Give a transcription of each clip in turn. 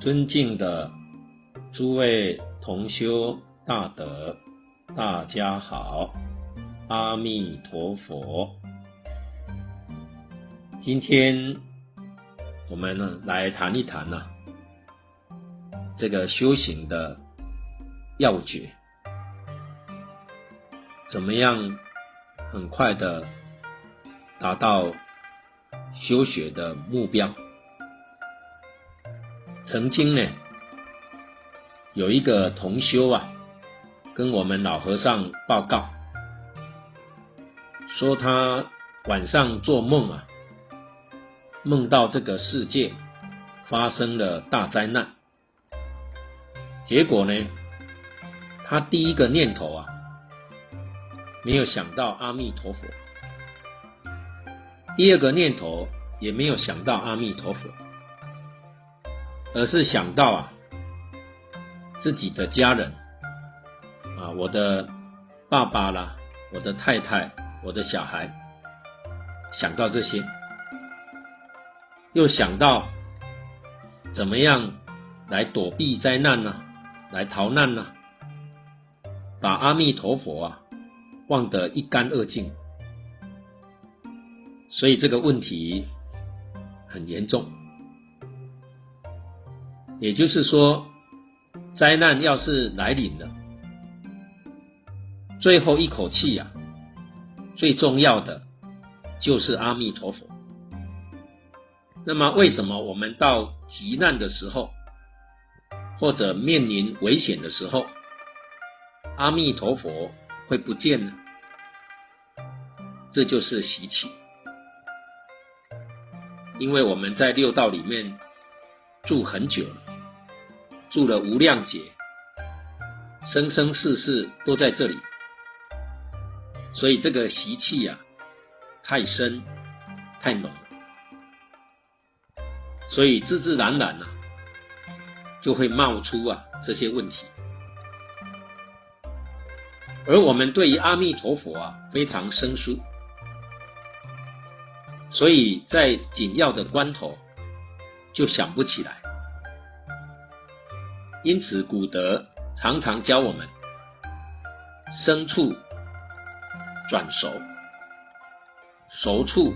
尊敬的诸位同修大德，大家好，阿弥陀佛。今天我们呢来谈一谈呢、这个修行的要诀，怎么样很快的达到修学的目标。曾经呢，有一个同修啊，跟我们老和尚报告，说他晚上做梦啊，梦到这个世界发生了大灾难。结果呢，他第一个念头啊，没有想到阿弥陀佛；第二个念头也没有想到阿弥陀佛。而是想到啊，自己的家人啊，我的爸爸啦，我的太太，我的小孩，想到这些，又想到怎么样来躲避灾难呢？来逃难呢？把阿弥陀佛啊忘得一干二净，所以这个问题很严重。也就是说，灾难要是来临了，最后一口气呀，最重要的就是阿弥陀佛。那么，为什么我们到急难的时候，或者面临危险的时候，阿弥陀佛会不见呢？这就是习气，因为我们在六道里面住很久了。住了无量劫，生生世世都在这里，所以这个习气呀，太深太浓，所以自自然然呐，就会冒出啊这些问题。而我们对于阿弥陀佛啊非常生疏，所以在紧要的关头就想不起来。因此，古德常常教我们生处转熟，熟处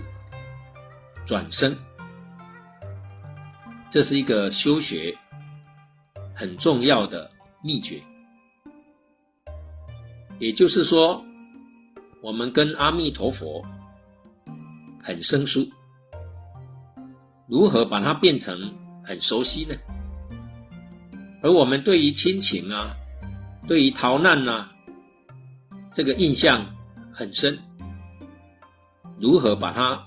转生，这是一个修学很重要的秘诀。也就是说，我们跟阿弥陀佛很生疏，如何把它变成很熟悉呢？而我们对于亲情啊，对于逃难啊，这个印象很深。如何把它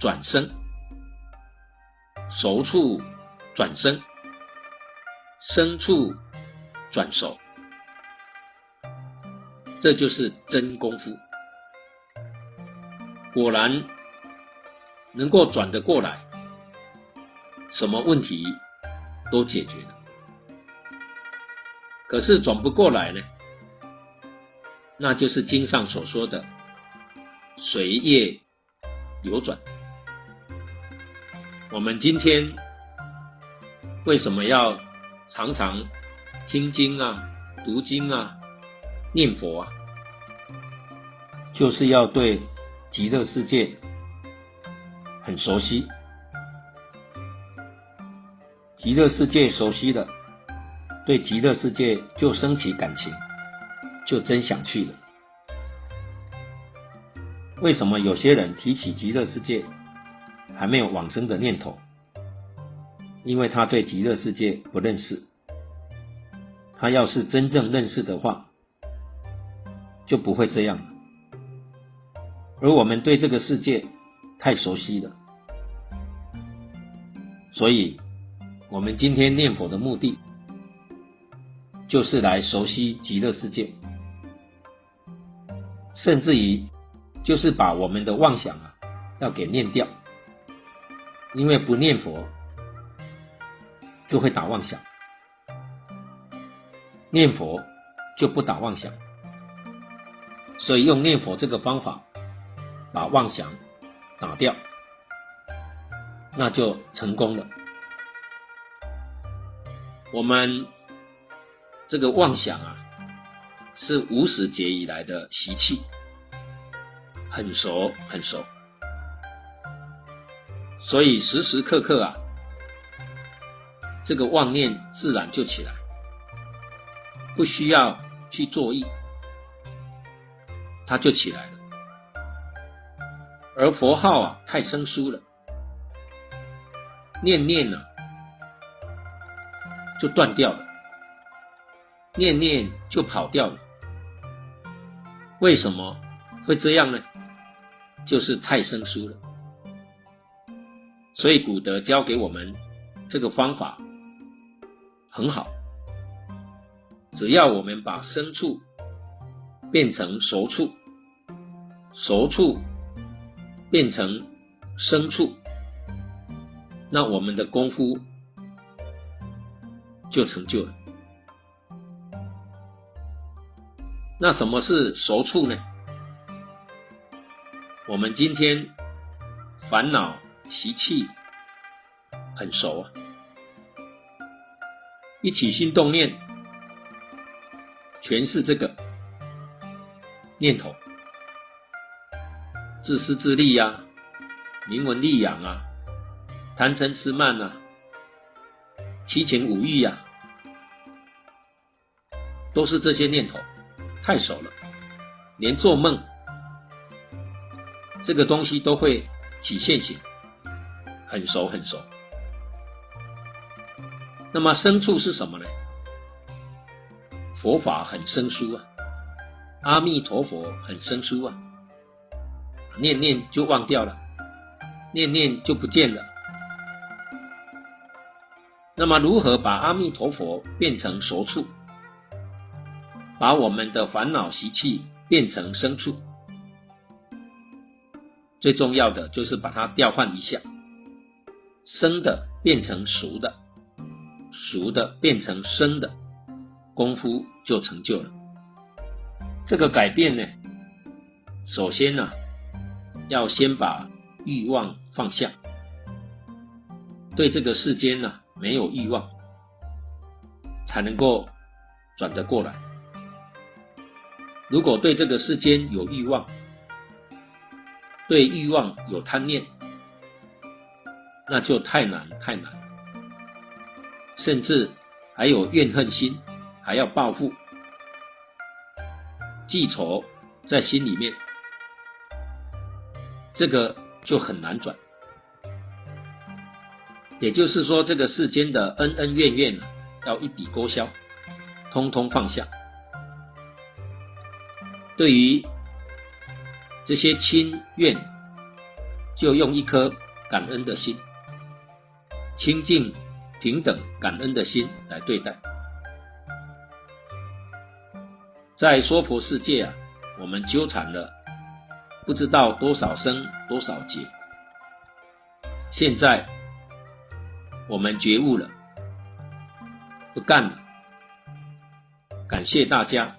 转生？熟处转生，生处转熟，这就是真功夫。果然能够转得过来，什么问题都解决了。可是转不过来呢，那就是经上所说的随业流转。我们今天为什么要常常听经啊、读经啊、念佛啊？就是要对极乐世界很熟悉，极乐世界熟悉的。对极乐世界就升起感情，就真想去了。为什么有些人提起极乐世界，还没有往生的念头？因为他对极乐世界不认识。他要是真正认识的话，就不会这样。而我们对这个世界太熟悉了，所以我们今天念佛的目的。就是来熟悉极乐世界，甚至于就是把我们的妄想啊要给念掉，因为不念佛就会打妄想，念佛就不打妄想，所以用念佛这个方法把妄想打掉，那就成功了。我们这个妄想啊，是无始劫以来的习气，很熟很熟，所以时时刻刻啊，这个妄念自然就起来，不需要去作意，它就起来了。而佛号啊，太生疏了，念念呢、就断掉了，念念就跑掉了。为什么会这样呢？就是太生疏了。所以古德教给我们这个方法很好，只要我们把生处变成熟处，熟处变成生处，那我们的功夫就成就了。那什么是熟处呢？我们今天烦恼习气很熟啊，一起心动念，全是这个念头，自私自利呀、名闻利养啊，贪嗔痴慢啊，七情五欲呀、都是这些念头。太熟了，连做梦这个东西都会起现行，很熟很熟。那么生处是什么呢？佛法很生疏啊，阿弥陀佛很生疏啊，念念就忘掉了，念念就不见了。那么如何把阿弥陀佛变成熟处？把我们的烦恼习气变成生处，最重要的就是把它调换一下，生的变成熟的，熟的变成生的，功夫就成就了。这个改变呢，首先呢，要先把欲望放下，对这个世间呢没有欲望，才能够转得过来。如果对这个世间有欲望，对欲望有贪念，那就太难太难，甚至还有怨恨心，还要报复、记仇在心里面，这个就很难转。也就是说，这个世间的恩恩怨怨呢，要一笔勾销，通通放下。对于这些亲怨，就用一颗感恩的心，清净、平等、感恩的心来对待。在娑婆世界啊，我们纠缠了不知道多少生多少劫，现在我们觉悟了，不干了，感谢大家。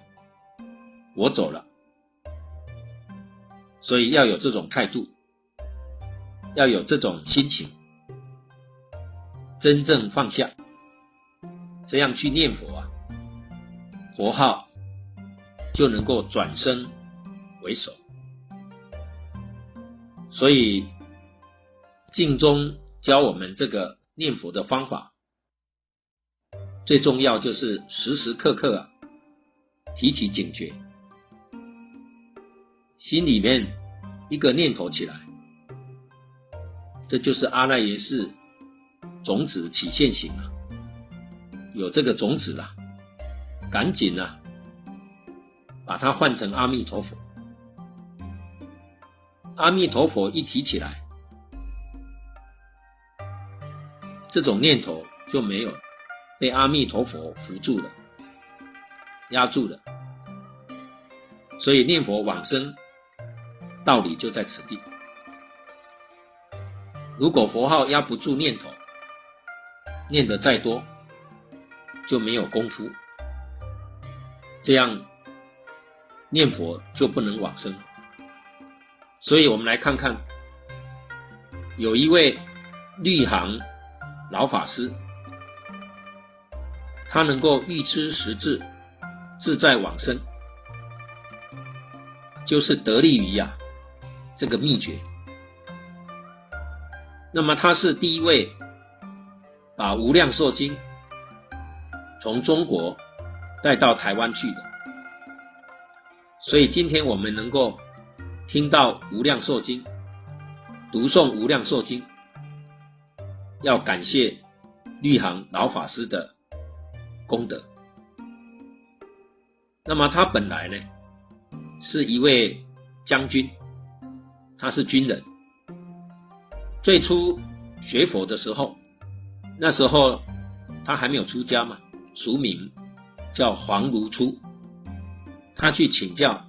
我走了，所以要有这种态度，要有这种心情，真正放下，这样去念佛啊，佛号就能够转生为首。所以经中教我们这个念佛的方法，最重要就是时时刻刻啊，提起警觉。心里面一个念头起来，这就是阿赖耶识种子起现行了。有这个种子了，赶紧啊，把它换成阿弥陀佛。阿弥陀佛一提起来，这种念头就没有被阿弥陀佛扶住了，压住了。所以念佛往生。道理就在此地。如果佛号压不住念头，念得再多，就没有功夫，这样念佛就不能往生。所以我们来看看，有一位律行老法师，他能够预知时至，自在往生，就是得力于呀、这个秘诀。那么他是第一位把《无量寿经》从中国带到台湾去的，所以今天我们能够听到《无量寿经》，读诵《无量寿经》，要感谢律航老法师的功德。那么他本来呢是一位将军，他是军人。最初学佛的时候，那时候他还没有出家嘛，俗名叫黄如初。他去请教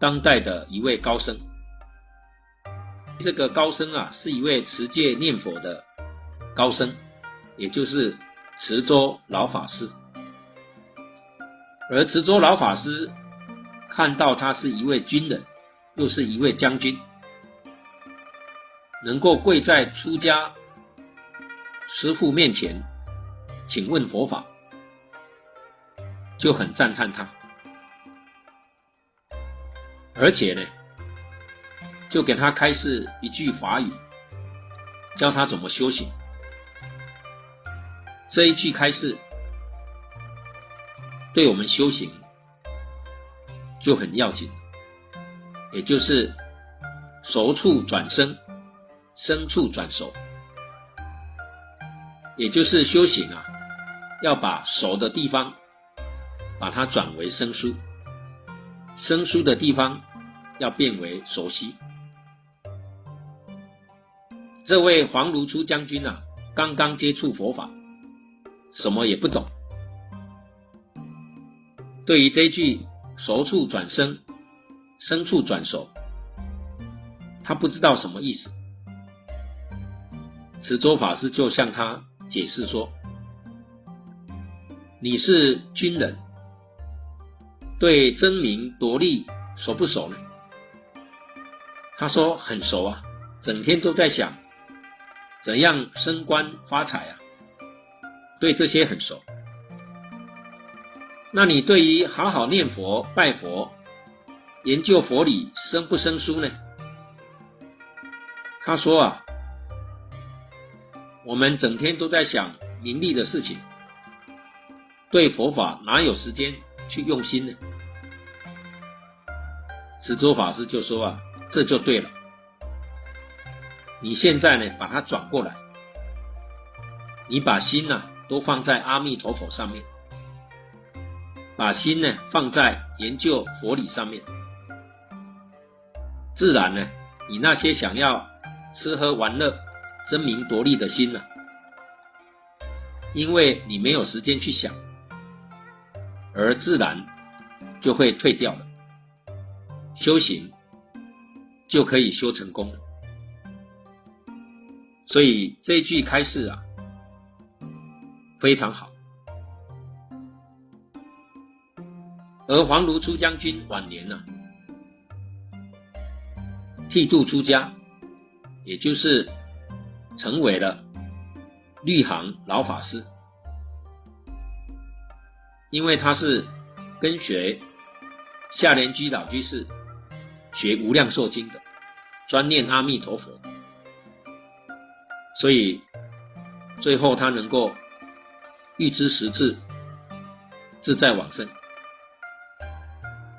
当代的一位高僧，这个高僧啊是一位持戒念佛的高僧，也就是慈州老法师。而慈州老法师看到他是一位军人，又是一位将军。能够跪在出家师父面前请问佛法，就很赞叹他，而且呢，就给他开示一句法语，教他怎么修行。这一句开示，对我们修行就很要紧，也就是熟处转生。生处转熟，也就是修行啊，要把熟的地方把它转为生疏，生疏的地方要变为熟悉。这位黄如初将军啊，刚刚接触佛法，什么也不懂，对于这句熟处转生，生处转熟，他不知道什么意思。慈州法师就向他解释说：“你是军人，对争名夺利熟不熟呢？”他说：“很熟啊，整天都在想怎样升官发财啊，对这些很熟。那你对于好好念佛、拜佛、研究佛理生不生疏呢？”他说：“啊。”我们整天都在想名利的事情，对佛法哪有时间去用心呢？慈州法师就说啊，这就对了。你现在呢，把它转过来，你把心呢、都放在阿弥陀佛上面，把心呢放在研究佛理上面，自然呢，你那些想要吃喝玩乐。争名夺利的心呢、因为你没有时间去想，而自然就会退掉了。修行就可以修成功。所以这一句开示啊，非常好。而黄如初将军晚年呢、剃度出家，也就是。成为了律行老法师，因为他是跟随夏莲居老居士学《无量寿经》的，专念阿弥陀佛，所以最后他能够预知时至，自在往生。